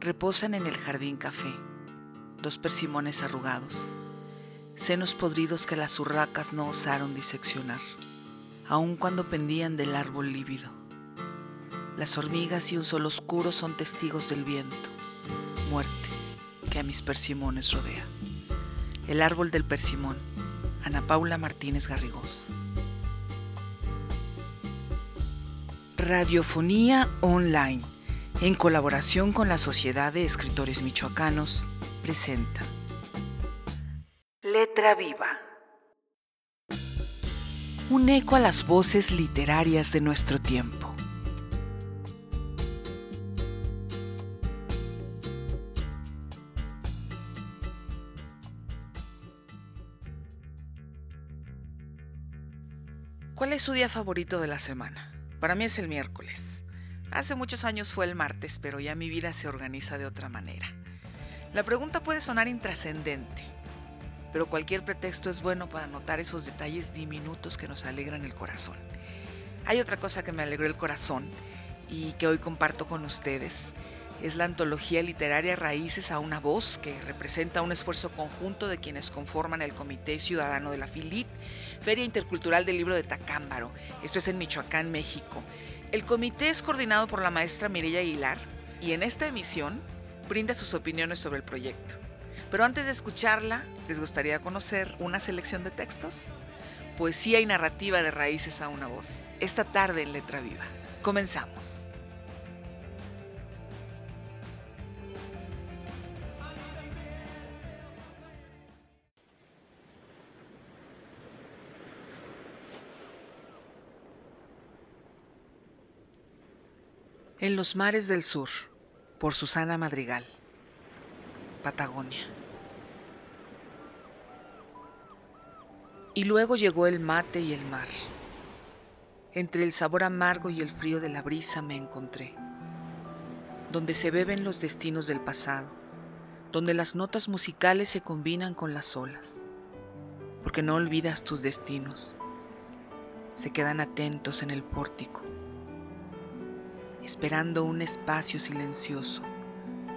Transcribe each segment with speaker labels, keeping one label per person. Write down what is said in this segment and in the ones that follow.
Speaker 1: Reposan en el jardín café, dos persimones arrugados, senos podridos que las urracas no osaron diseccionar, aun cuando pendían del árbol lívido. Las hormigas y un sol oscuro son testigos del viento, muerte, que a mis persimones rodea. El árbol del persimón, Ana Paula Martínez Garrigós. Radiofonía Online, en colaboración con la Sociedad de Escritores Michoacanos, presenta Letra Viva. Un eco a las voces literarias de nuestro tiempo. ¿Cuál es su día favorito de la semana? Para mí es el miércoles. Hace muchos años fue el martes, pero ya mi vida se organiza de otra manera. La pregunta puede sonar intrascendente, pero cualquier pretexto es bueno para notar esos detalles diminutos que nos alegran el corazón. Hay otra cosa que me alegró el corazón y que hoy comparto con ustedes. Es la antología literaria Raíces a una voz, que representa un esfuerzo conjunto de quienes conforman el Comité Ciudadano de la FILIT, Feria Intercultural del Libro de Tacámbaro. Esto es en Michoacán, México. El comité es coordinado por la maestra Mireya Aguilar y en esta emisión brinda sus opiniones sobre el proyecto. Pero antes de escucharla, ¿les gustaría conocer una selección de textos? Poesía y narrativa de Raíces a una voz. Esta tarde en Letra Viva. Comenzamos. En los mares del sur, por Susana Madrigal, Patagonia. Y luego llegó el mate y el mar. Entre el sabor amargo y el frío de la brisa me encontré, donde se beben los destinos del pasado, donde las notas musicales se combinan con las olas, porque no olvidas tus destinos, se quedan atentos en el pórtico esperando un espacio silencioso,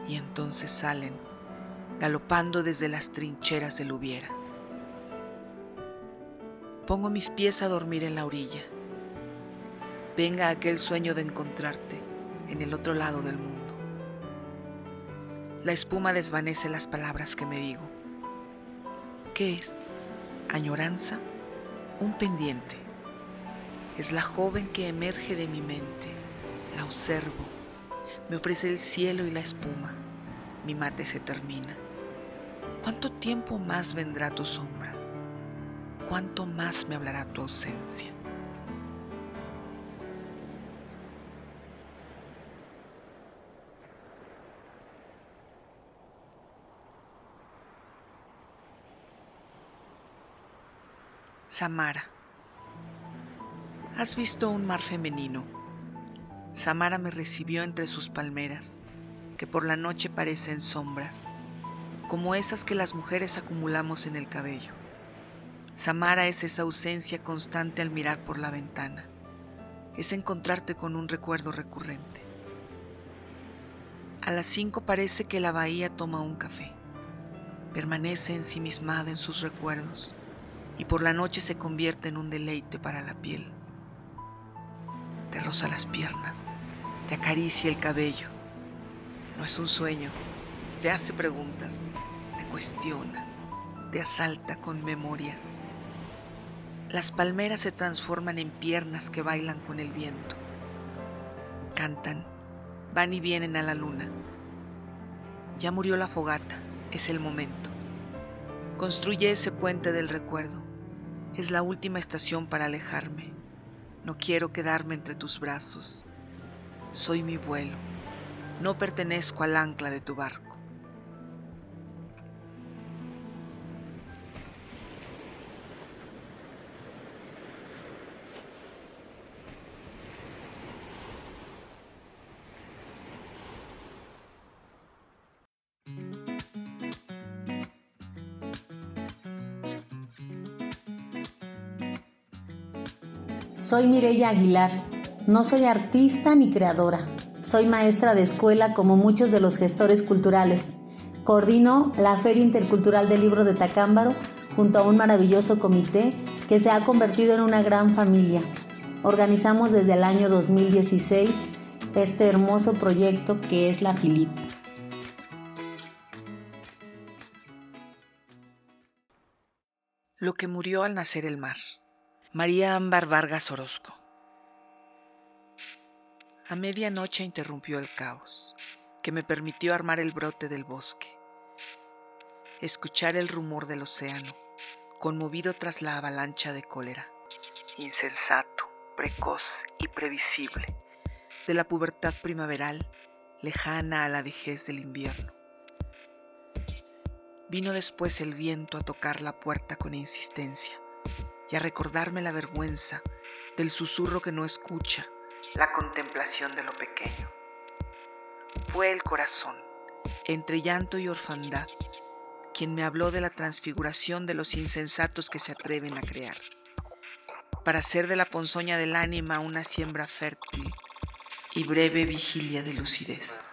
Speaker 1: y entonces salen, galopando desde las trincheras del hubiera. Pongo mis pies a dormir en la orilla. Venga aquel sueño de encontrarte en el otro lado del mundo. La espuma desvanece las palabras que me digo. ¿Qué es? ¿Añoranza? Un pendiente. Es la joven que emerge de mi mente la observo, me ofrece el cielo y la espuma, mi mate se termina. ¿Cuánto tiempo más vendrá tu sombra? ¿Cuánto más me hablará tu ausencia? Samara. ¿Has visto un mar femenino? Samara me recibió entre sus palmeras, que por la noche parecen sombras, como esas que las mujeres acumulamos en el cabello. Samara es esa ausencia constante al mirar por la ventana, es encontrarte con un recuerdo recurrente. A las cinco parece que la bahía toma un café, permanece ensimismada en sus recuerdos y por la noche se convierte en un deleite para la piel te roza las piernas, te acaricia el cabello. No es un sueño, te hace preguntas, te cuestiona, te asalta con memorias. Las palmeras se transforman en piernas que bailan con el viento. Cantan, van y vienen a la luna. Ya murió la fogata, es el momento. Construye ese puente del recuerdo. Es la última estación para alejarme. No quiero quedarme entre tus brazos. Soy mi vuelo. No pertenezco al ancla de tu barco.
Speaker 2: Soy Mireya Aguilar. No soy artista ni creadora. Soy maestra de escuela como muchos de los gestores culturales. Coordino la Feria Intercultural del Libro de Tacámbaro junto a un maravilloso comité que se ha convertido en una gran familia. Organizamos desde el año 2016 este hermoso proyecto que es la FILIP.
Speaker 1: Lo que murió al nacer el mar. María Ámbar Vargas Orozco. A medianoche interrumpió el caos, que me permitió armar el brote del bosque, escuchar el rumor del océano, conmovido tras la avalancha de cólera, insensato, precoz y previsible, de la pubertad primaveral, lejana a la vejez del invierno. Vino después el viento a tocar la puerta con insistencia y a recordarme la vergüenza del susurro que no escucha, la contemplación de lo pequeño. Fue el corazón, entre llanto y orfandad, quien me habló de la transfiguración de los insensatos que se atreven a crear, para hacer de la ponzoña del ánima una siembra fértil y breve vigilia de lucidez.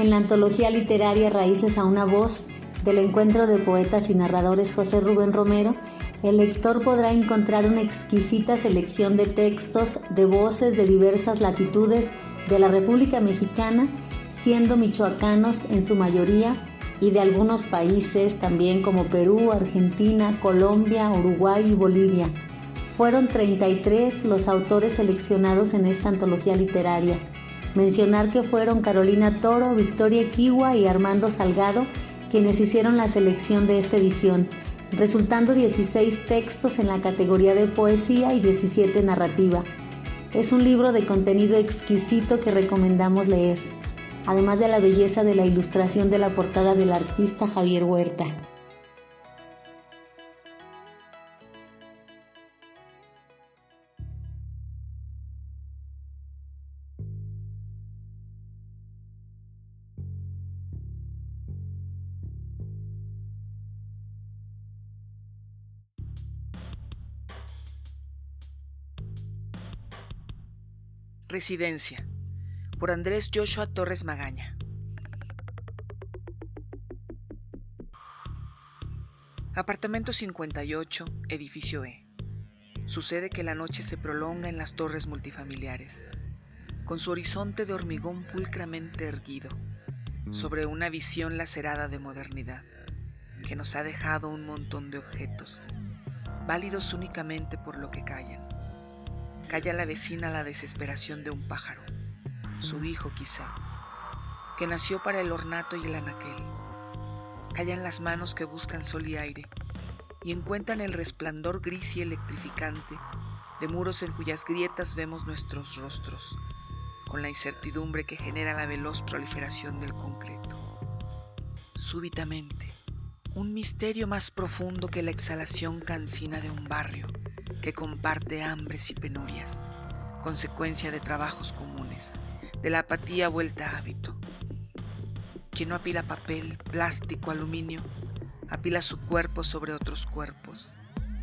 Speaker 2: En la antología literaria Raíces a una voz del encuentro de poetas y narradores José Rubén Romero, el lector podrá encontrar una exquisita selección de textos de voces de diversas latitudes de la República Mexicana, siendo michoacanos en su mayoría, y de algunos países también como Perú, Argentina, Colombia, Uruguay y Bolivia. Fueron 33 los autores seleccionados en esta antología literaria. Mencionar que fueron Carolina Toro, Victoria Kiwa y Armando Salgado quienes hicieron la selección de esta edición resultando 16 textos en la categoría de poesía y 17 narrativa. Es un libro de contenido exquisito que recomendamos leer, además de la belleza de la ilustración de la portada del artista Javier Huerta.
Speaker 1: Residencia, por Andrés Joshua Torres Magaña. Apartamento 58, edificio E. Sucede que la noche se prolonga en las torres multifamiliares, con su horizonte de hormigón pulcramente erguido, sobre una visión lacerada de modernidad, que nos ha dejado un montón de objetos, válidos únicamente por lo que callan Calla la vecina la desesperación de un pájaro, su hijo quizá, que nació para el ornato y el anaquel. Callan las manos que buscan sol y aire y encuentran el resplandor gris y electrificante de muros en cuyas grietas vemos nuestros rostros, con la incertidumbre que genera la veloz proliferación del concreto. Súbitamente, un misterio más profundo que la exhalación cansina de un barrio que comparte hambres y penurias, consecuencia de trabajos comunes, de la apatía vuelta a hábito. Quien no apila papel, plástico, aluminio, apila su cuerpo sobre otros cuerpos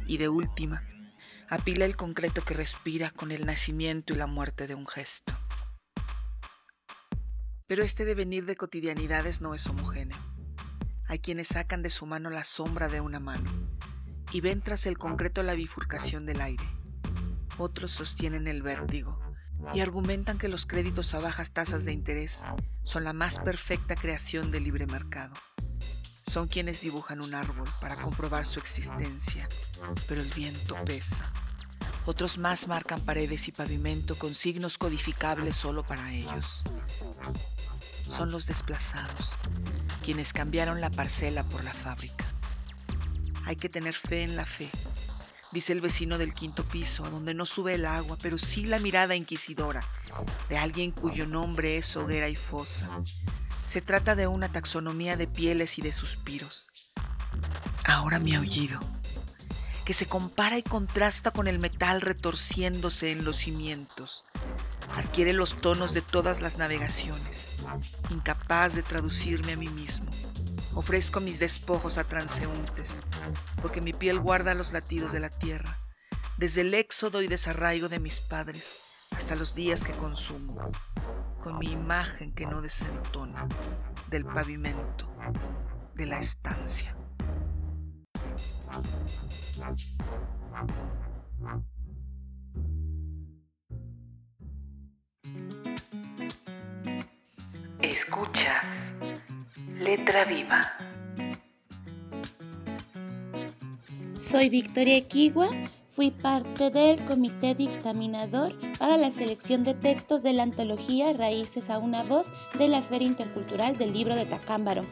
Speaker 1: y de última, apila el concreto que respira con el nacimiento y la muerte de un gesto. Pero este devenir de cotidianidades no es homogéneo. Hay quienes sacan de su mano la sombra de una mano y ven tras el concreto la bifurcación del aire. Otros sostienen el vértigo y argumentan que los créditos a bajas tasas de interés son la más perfecta creación del libre mercado. Son quienes dibujan un árbol para comprobar su existencia, pero el viento pesa. Otros más marcan paredes y pavimento con signos codificables solo para ellos. Son los desplazados, quienes cambiaron la parcela por la fábrica. Hay que tener fe en la fe, dice el vecino del quinto piso, donde no sube el agua, pero sí la mirada inquisidora de alguien cuyo nombre es hoguera y fosa. Se trata de una taxonomía de pieles y de suspiros. Ahora mi aullido, que se compara y contrasta con el metal retorciéndose en los cimientos, adquiere los tonos de todas las navegaciones, incapaz de traducirme a mí mismo. Ofrezco mis despojos a transeúntes, porque mi piel guarda los latidos de la tierra, desde el éxodo y desarraigo de mis padres hasta los días que consumo, con mi imagen que no desentona del pavimento de la estancia. Escuchas Letra Viva.
Speaker 3: Soy Victoria Equigua Fui parte del comité dictaminador para la selección de textos de la antología Raíces a una voz de la Feria Intercultural del Libro de Tacámbaro.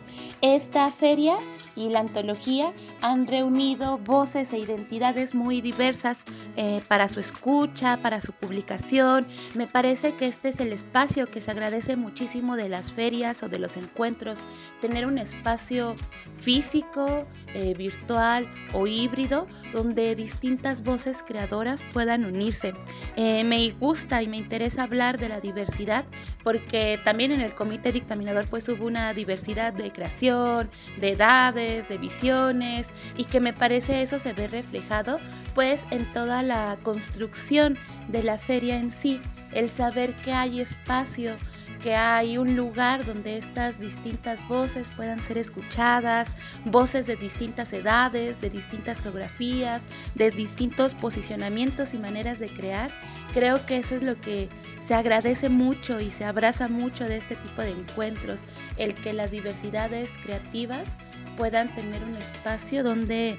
Speaker 3: Esta feria y la antología han reunido voces e identidades muy diversas eh, para su escucha, para su publicación. Me parece que este es el espacio que se agradece muchísimo de las ferias o de los encuentros, tener un espacio físico, eh, virtual o híbrido donde distintas voces creadoras puedan unirse. Eh, me gusta y me interesa hablar de la diversidad porque también en el comité dictaminador pues hubo una diversidad de creación, de edades, de visiones y que me parece eso se ve reflejado pues en toda la construcción de la feria en sí, el saber que hay espacio que hay un lugar donde estas distintas voces puedan ser escuchadas, voces de distintas edades, de distintas geografías, de distintos posicionamientos y maneras de crear. Creo que eso es lo que se agradece mucho y se abraza mucho de este tipo de encuentros, el que las diversidades creativas puedan tener un espacio donde,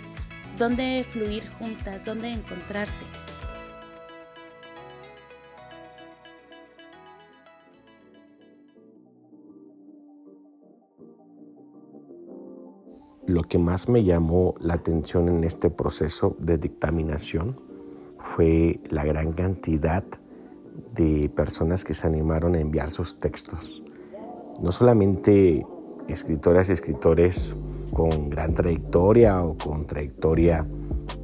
Speaker 3: donde fluir juntas, donde encontrarse.
Speaker 4: Lo que más me llamó la atención en este proceso de dictaminación fue la gran cantidad de personas que se animaron a enviar sus textos. No solamente escritoras y escritores con gran trayectoria o con trayectoria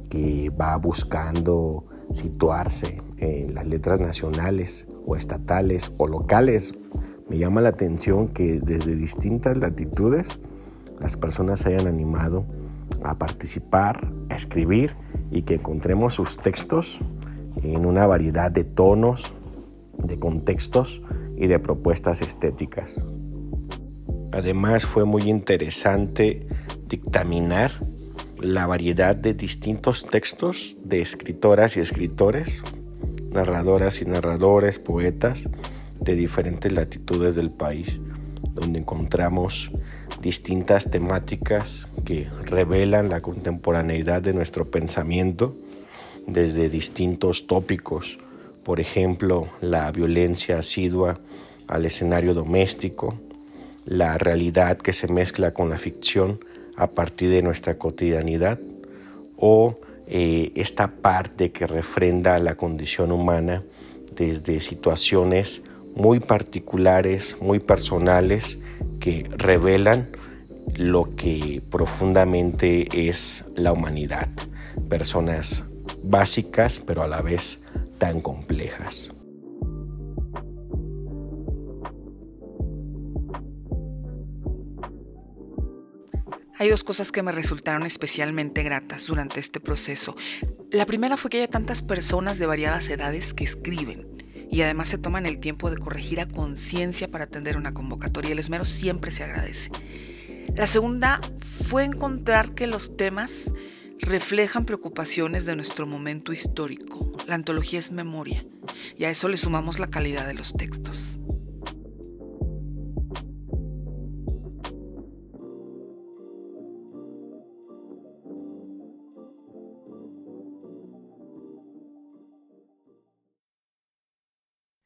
Speaker 4: que va buscando situarse en las letras nacionales o estatales o locales. Me llama la atención que desde distintas latitudes las personas se hayan animado a participar, a escribir y que encontremos sus textos en una variedad de tonos, de contextos y de propuestas estéticas. Además fue muy interesante dictaminar la variedad de distintos textos de escritoras y escritores, narradoras y narradores, poetas de diferentes latitudes del país, donde encontramos distintas temáticas que revelan la contemporaneidad de nuestro pensamiento desde distintos tópicos, por ejemplo, la violencia asidua al escenario doméstico, la realidad que se mezcla con la ficción a partir de nuestra cotidianidad, o eh, esta parte que refrenda la condición humana desde situaciones muy particulares, muy personales, que revelan lo que profundamente es la humanidad. Personas básicas, pero a la vez tan complejas.
Speaker 1: Hay dos cosas que me resultaron especialmente gratas durante este proceso. La primera fue que hay tantas personas de variadas edades que escriben y además se toman el tiempo de corregir a conciencia para atender una convocatoria. El esmero siempre se agradece. La segunda fue encontrar que los temas reflejan preocupaciones de nuestro momento histórico. La antología es memoria y a eso le sumamos la calidad de los textos.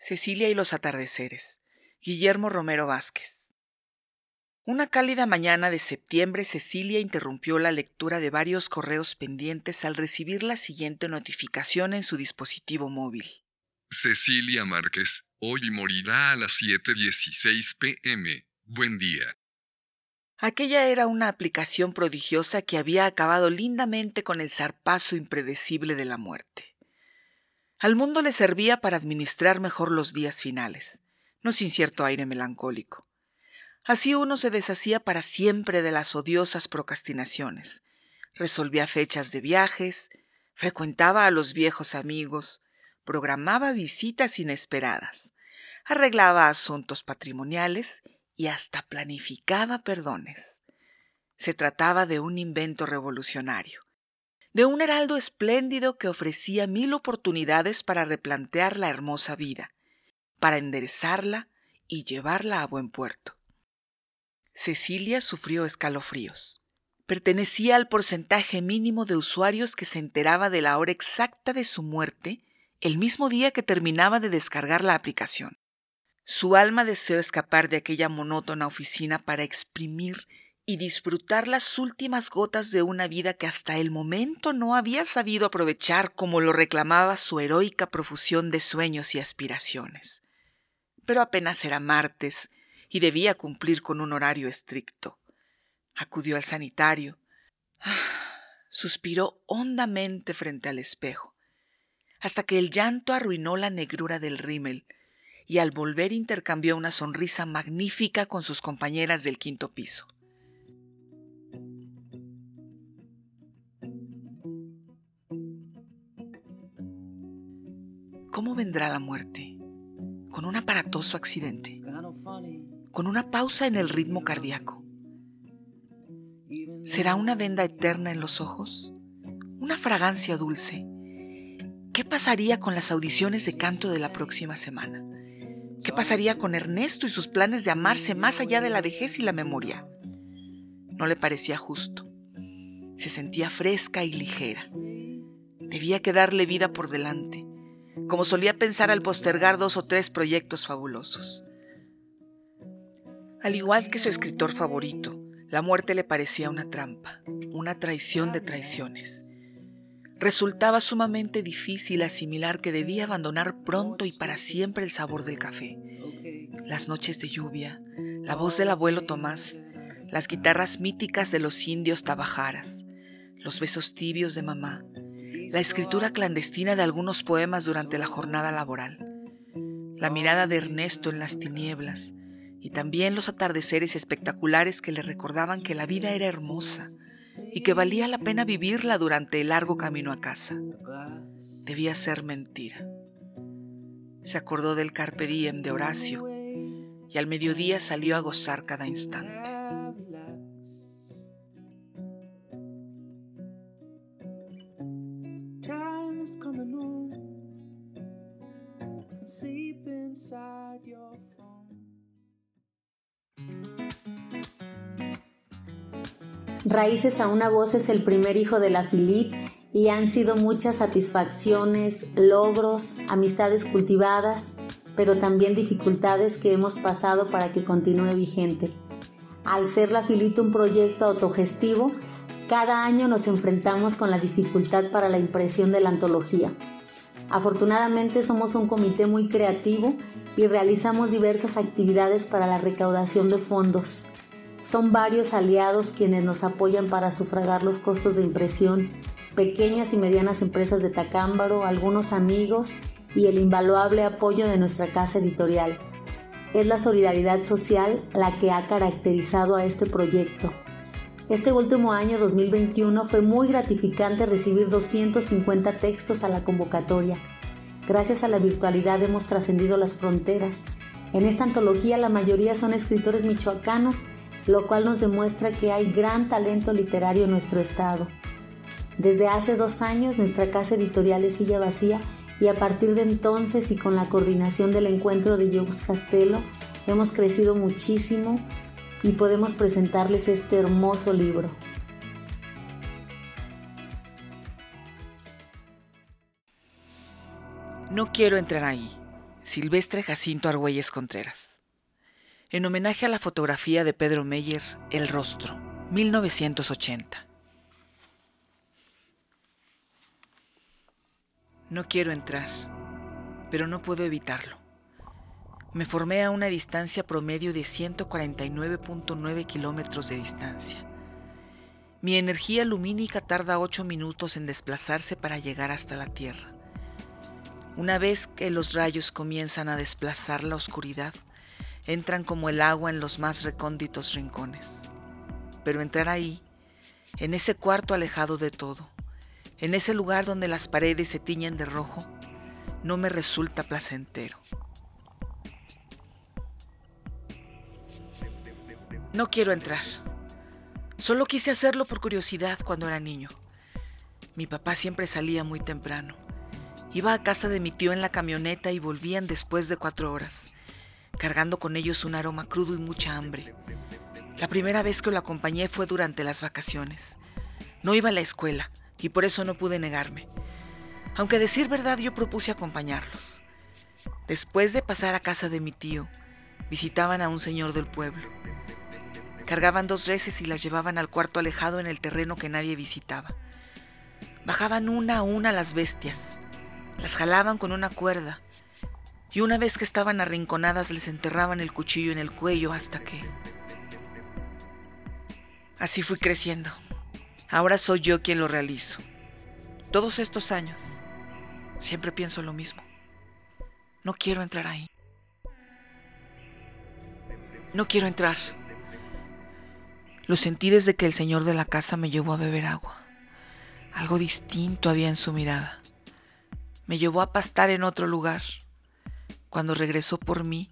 Speaker 1: Cecilia y los atardeceres. Guillermo Romero Vázquez. Una cálida mañana de septiembre, Cecilia interrumpió la lectura de varios correos pendientes al recibir la siguiente notificación en su dispositivo móvil.
Speaker 5: Cecilia Márquez, hoy morirá a las 7.16 pm. Buen día.
Speaker 1: Aquella era una aplicación prodigiosa que había acabado lindamente con el zarpazo impredecible de la muerte. Al mundo le servía para administrar mejor los días finales, no sin cierto aire melancólico. Así uno se deshacía para siempre de las odiosas procrastinaciones. Resolvía fechas de viajes, frecuentaba a los viejos amigos, programaba visitas inesperadas, arreglaba asuntos patrimoniales y hasta planificaba perdones. Se trataba de un invento revolucionario, de un heraldo espléndido que ofrecía mil oportunidades para replantear la hermosa vida, para enderezarla y llevarla a buen puerto. Cecilia sufrió escalofríos. Pertenecía al porcentaje mínimo de usuarios que se enteraba de la hora exacta de su muerte el mismo día que terminaba de descargar la aplicación. Su alma deseó escapar de aquella monótona oficina para exprimir y disfrutar las últimas gotas de una vida que hasta el momento no había sabido aprovechar como lo reclamaba su heroica profusión de sueños y aspiraciones. Pero apenas era martes y debía cumplir con un horario estricto. Acudió al sanitario. suspiró hondamente frente al espejo hasta que el llanto arruinó la negrura del rímel, y al volver intercambió una sonrisa magnífica con sus compañeras del quinto piso. ¿Cómo vendrá la muerte? Con un aparatoso accidente, con una pausa en el ritmo cardíaco. ¿Será una venda eterna en los ojos? ¿Una fragancia dulce? ¿Qué pasaría con las audiciones de canto de la próxima semana? ¿Qué pasaría con Ernesto y sus planes de amarse más allá de la vejez y la memoria? No le parecía justo. Se sentía fresca y ligera. Debía quedarle vida por delante, como solía pensar al postergar dos o tres proyectos fabulosos. Al igual que su escritor favorito, la muerte le parecía una trampa, una traición de traiciones. Resultaba sumamente difícil asimilar que debía abandonar pronto y para siempre el sabor del café. Las noches de lluvia, la voz del abuelo Tomás, las guitarras míticas de los indios tabajaras, los besos tibios de mamá, la escritura clandestina de algunos poemas durante la jornada laboral, la mirada de Ernesto en las tinieblas y también los atardeceres espectaculares que le recordaban que la vida era hermosa y que valía la pena vivirla durante el largo camino a casa. Debía ser mentira. Se acordó del carpe diem de Horacio y al mediodía salió a gozar cada instante.
Speaker 2: Raíces a una voz es el primer hijo de la Filit y han sido muchas satisfacciones, logros, amistades cultivadas, pero también dificultades que hemos pasado para que continúe vigente. Al ser la Filit un proyecto autogestivo, cada año nos enfrentamos con la dificultad para la impresión de la antología. Afortunadamente somos un comité muy creativo y realizamos diversas actividades para la recaudación de fondos. Son varios aliados quienes nos apoyan para sufragar los costos de impresión, pequeñas y medianas empresas de Tacámbaro, algunos amigos y el invaluable apoyo de nuestra casa editorial. Es la solidaridad social la que ha caracterizado a este proyecto. Este último año 2021 fue muy gratificante recibir 250 textos a la convocatoria. Gracias a la virtualidad hemos trascendido las fronteras. En esta antología la mayoría son escritores michoacanos lo cual nos demuestra que hay gran talento literario en nuestro estado. Desde hace dos años nuestra casa editorial es Silla Vacía y a partir de entonces y con la coordinación del encuentro de Jux Castelo hemos crecido muchísimo y podemos presentarles este hermoso libro.
Speaker 1: No quiero entrar ahí. Silvestre Jacinto Argüelles Contreras en homenaje a la fotografía de Pedro Meyer, El Rostro, 1980. No quiero entrar, pero no puedo evitarlo. Me formé a una distancia promedio de 149.9 kilómetros de distancia. Mi energía lumínica tarda 8 minutos en desplazarse para llegar hasta la Tierra. Una vez que los rayos comienzan a desplazar la oscuridad, entran como el agua en los más recónditos rincones. Pero entrar ahí, en ese cuarto alejado de todo, en ese lugar donde las paredes se tiñen de rojo, no me resulta placentero. No quiero entrar. Solo quise hacerlo por curiosidad cuando era niño. Mi papá siempre salía muy temprano. Iba a casa de mi tío en la camioneta y volvían después de cuatro horas, cargando con ellos un aroma crudo y mucha hambre. La primera vez que lo acompañé fue durante las vacaciones. No iba a la escuela y por eso no pude negarme. Aunque decir verdad yo propuse acompañarlos. Después de pasar a casa de mi tío, visitaban a un señor del pueblo. Cargaban dos reses y las llevaban al cuarto alejado en el terreno que nadie visitaba. Bajaban una a una las bestias, las jalaban con una cuerda y una vez que estaban arrinconadas les enterraban el cuchillo en el cuello hasta que... Así fui creciendo. Ahora soy yo quien lo realizo. Todos estos años, siempre pienso lo mismo. No quiero entrar ahí. No quiero entrar. Lo sentí desde que el señor de la casa me llevó a beber agua. Algo distinto había en su mirada. Me llevó a pastar en otro lugar. Cuando regresó por mí,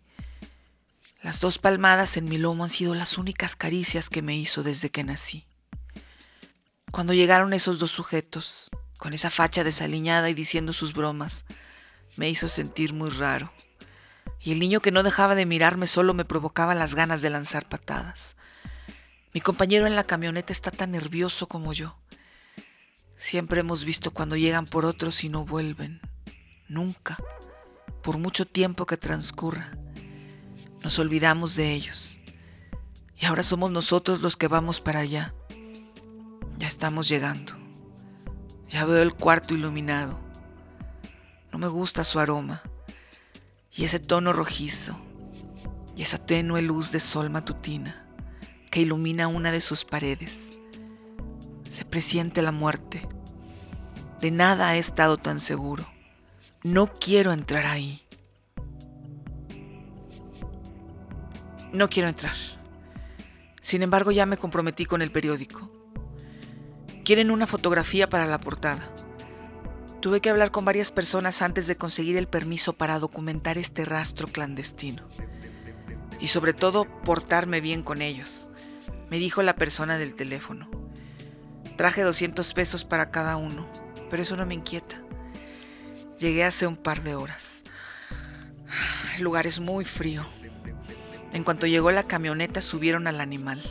Speaker 1: las dos palmadas en mi lomo han sido las únicas caricias que me hizo desde que nací. Cuando llegaron esos dos sujetos, con esa facha desaliñada y diciendo sus bromas, me hizo sentir muy raro. Y el niño que no dejaba de mirarme solo me provocaba las ganas de lanzar patadas. Mi compañero en la camioneta está tan nervioso como yo. Siempre hemos visto cuando llegan por otros y no vuelven. Nunca, por mucho tiempo que transcurra. Nos olvidamos de ellos. Y ahora somos nosotros los que vamos para allá. Ya estamos llegando. Ya veo el cuarto iluminado. No me gusta su aroma. Y ese tono rojizo. Y esa tenue luz de sol matutina que ilumina una de sus paredes. Se presiente la muerte. De nada he estado tan seguro. No quiero entrar ahí. No quiero entrar. Sin embargo, ya me comprometí con el periódico. Quieren una fotografía para la portada. Tuve que hablar con varias personas antes de conseguir el permiso para documentar este rastro clandestino. Y sobre todo, portarme bien con ellos me dijo la persona del teléfono. Traje 200 pesos para cada uno, pero eso no me inquieta. Llegué hace un par de horas. El lugar es muy frío. En cuanto llegó la camioneta subieron al animal.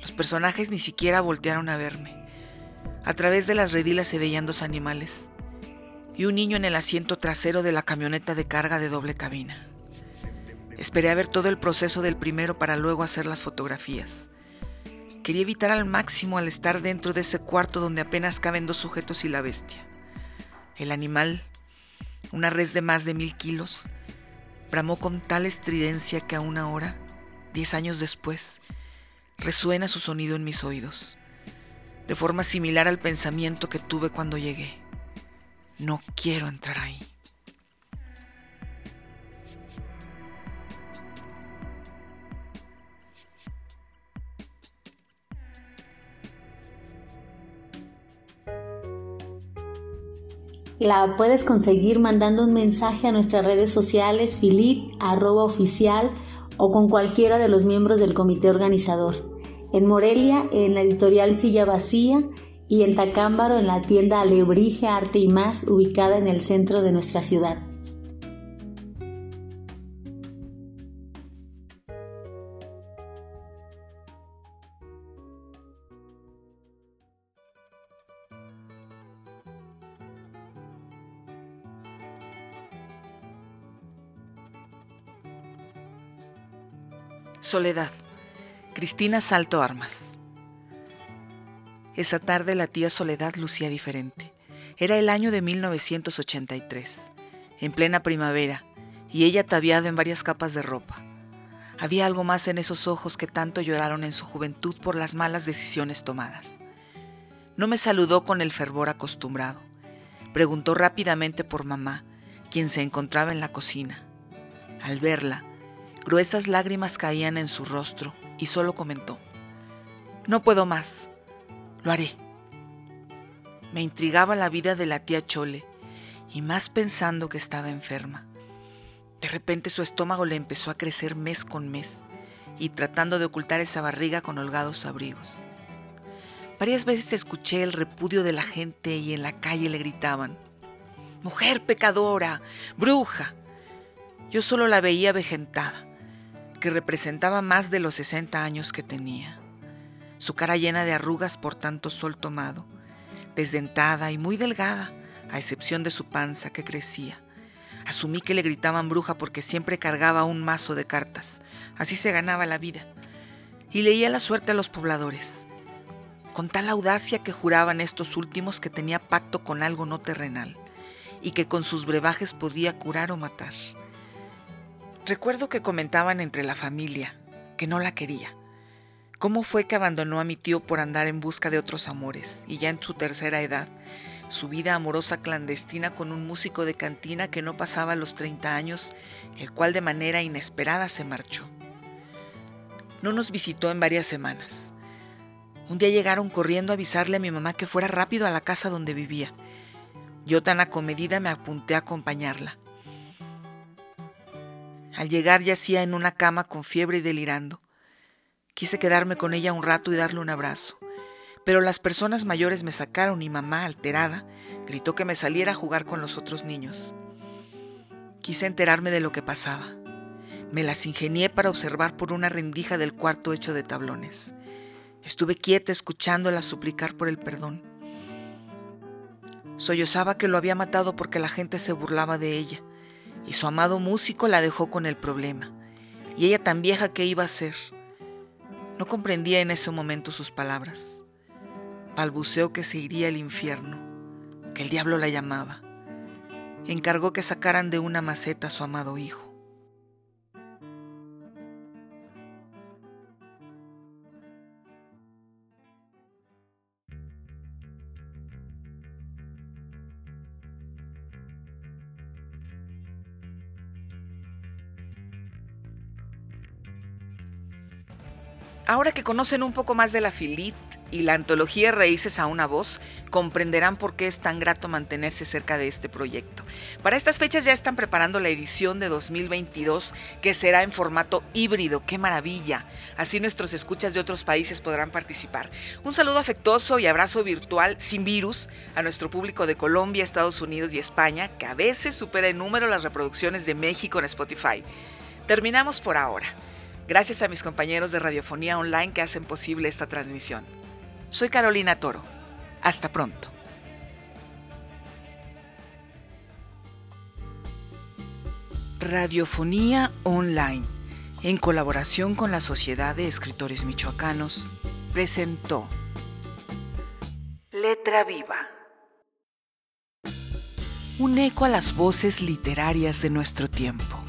Speaker 1: Los personajes ni siquiera voltearon a verme. A través de las redilas se veían dos animales y un niño en el asiento trasero de la camioneta de carga de doble cabina. Esperé a ver todo el proceso del primero para luego hacer las fotografías. Quería evitar al máximo al estar dentro de ese cuarto donde apenas caben dos sujetos y la bestia. El animal, una res de más de mil kilos, bramó con tal estridencia que aún ahora, diez años después, resuena su sonido en mis oídos, de forma similar al pensamiento que tuve cuando llegué. No quiero entrar ahí.
Speaker 2: La puedes conseguir mandando un mensaje a nuestras redes sociales filit arroba oficial o con cualquiera de los miembros del comité organizador. En Morelia, en la editorial Silla Vacía y en Tacámbaro, en la tienda Alebrije Arte y Más, ubicada en el centro de nuestra ciudad.
Speaker 1: Soledad. Cristina Salto Armas. Esa tarde la tía Soledad lucía diferente. Era el año de 1983, en plena primavera, y ella ataviada en varias capas de ropa. Había algo más en esos ojos que tanto lloraron en su juventud por las malas decisiones tomadas. No me saludó con el fervor acostumbrado. Preguntó rápidamente por mamá, quien se encontraba en la cocina. Al verla, Gruesas lágrimas caían en su rostro y solo comentó, No puedo más, lo haré. Me intrigaba la vida de la tía Chole, y más pensando que estaba enferma. De repente su estómago le empezó a crecer mes con mes, y tratando de ocultar esa barriga con holgados abrigos. Varias veces escuché el repudio de la gente y en la calle le gritaban, Mujer pecadora, bruja. Yo solo la veía vejentada, que representaba más de los 60 años que tenía. Su cara llena de arrugas por tanto sol tomado, desdentada y muy delgada, a excepción de su panza que crecía. Asumí que le gritaban bruja porque siempre cargaba un mazo de cartas. Así se ganaba la vida. Y leía la suerte a los pobladores con tal audacia que juraban estos últimos que tenía pacto con algo no terrenal y que con sus brebajes podía curar o matar. Recuerdo que comentaban entre la familia que no la quería. ¿Cómo fue que abandonó a mi tío por andar en busca de otros amores y ya en su tercera edad, su vida amorosa clandestina con un músico de cantina que no pasaba los 30 años, el cual de manera inesperada se marchó? No nos visitó en varias semanas. Un día llegaron corriendo a avisarle a mi mamá que fuera rápido a la casa donde vivía. Yo tan acomedida me apunté a acompañarla. Al llegar yacía en una cama con fiebre y delirando. Quise quedarme con ella un rato y darle un abrazo, pero las personas mayores me sacaron y mamá, alterada, gritó que me saliera a jugar con los otros niños. Quise enterarme de lo que pasaba. Me las ingenié para observar por una rendija del cuarto hecho de tablones. Estuve quieta escuchándola suplicar por el perdón. Sollozaba que lo había matado porque la gente se burlaba de ella, y su amado músico la dejó con el problema. Y ella tan vieja que iba a ser. No comprendía en ese momento sus palabras. Balbuceó que se iría al infierno, que el diablo la llamaba. Encargó que sacaran de una maceta a su amado hijo. Ahora que conocen un poco más de la Filit y la antología Raíces a una voz, comprenderán por qué es tan grato mantenerse cerca de este proyecto. Para estas fechas ya están preparando la edición de 2022 que será en formato híbrido. ¡Qué maravilla! Así nuestros escuchas de otros países podrán participar. Un saludo afectuoso y abrazo virtual sin virus a nuestro público de Colombia, Estados Unidos y España, que a veces supera en número las reproducciones de México en Spotify. Terminamos por ahora. Gracias a mis compañeros de Radiofonía Online que hacen posible esta transmisión. Soy Carolina Toro. Hasta pronto. Radiofonía Online, en colaboración con la Sociedad de Escritores Michoacanos, presentó Letra Viva. Un eco a las voces literarias de nuestro tiempo.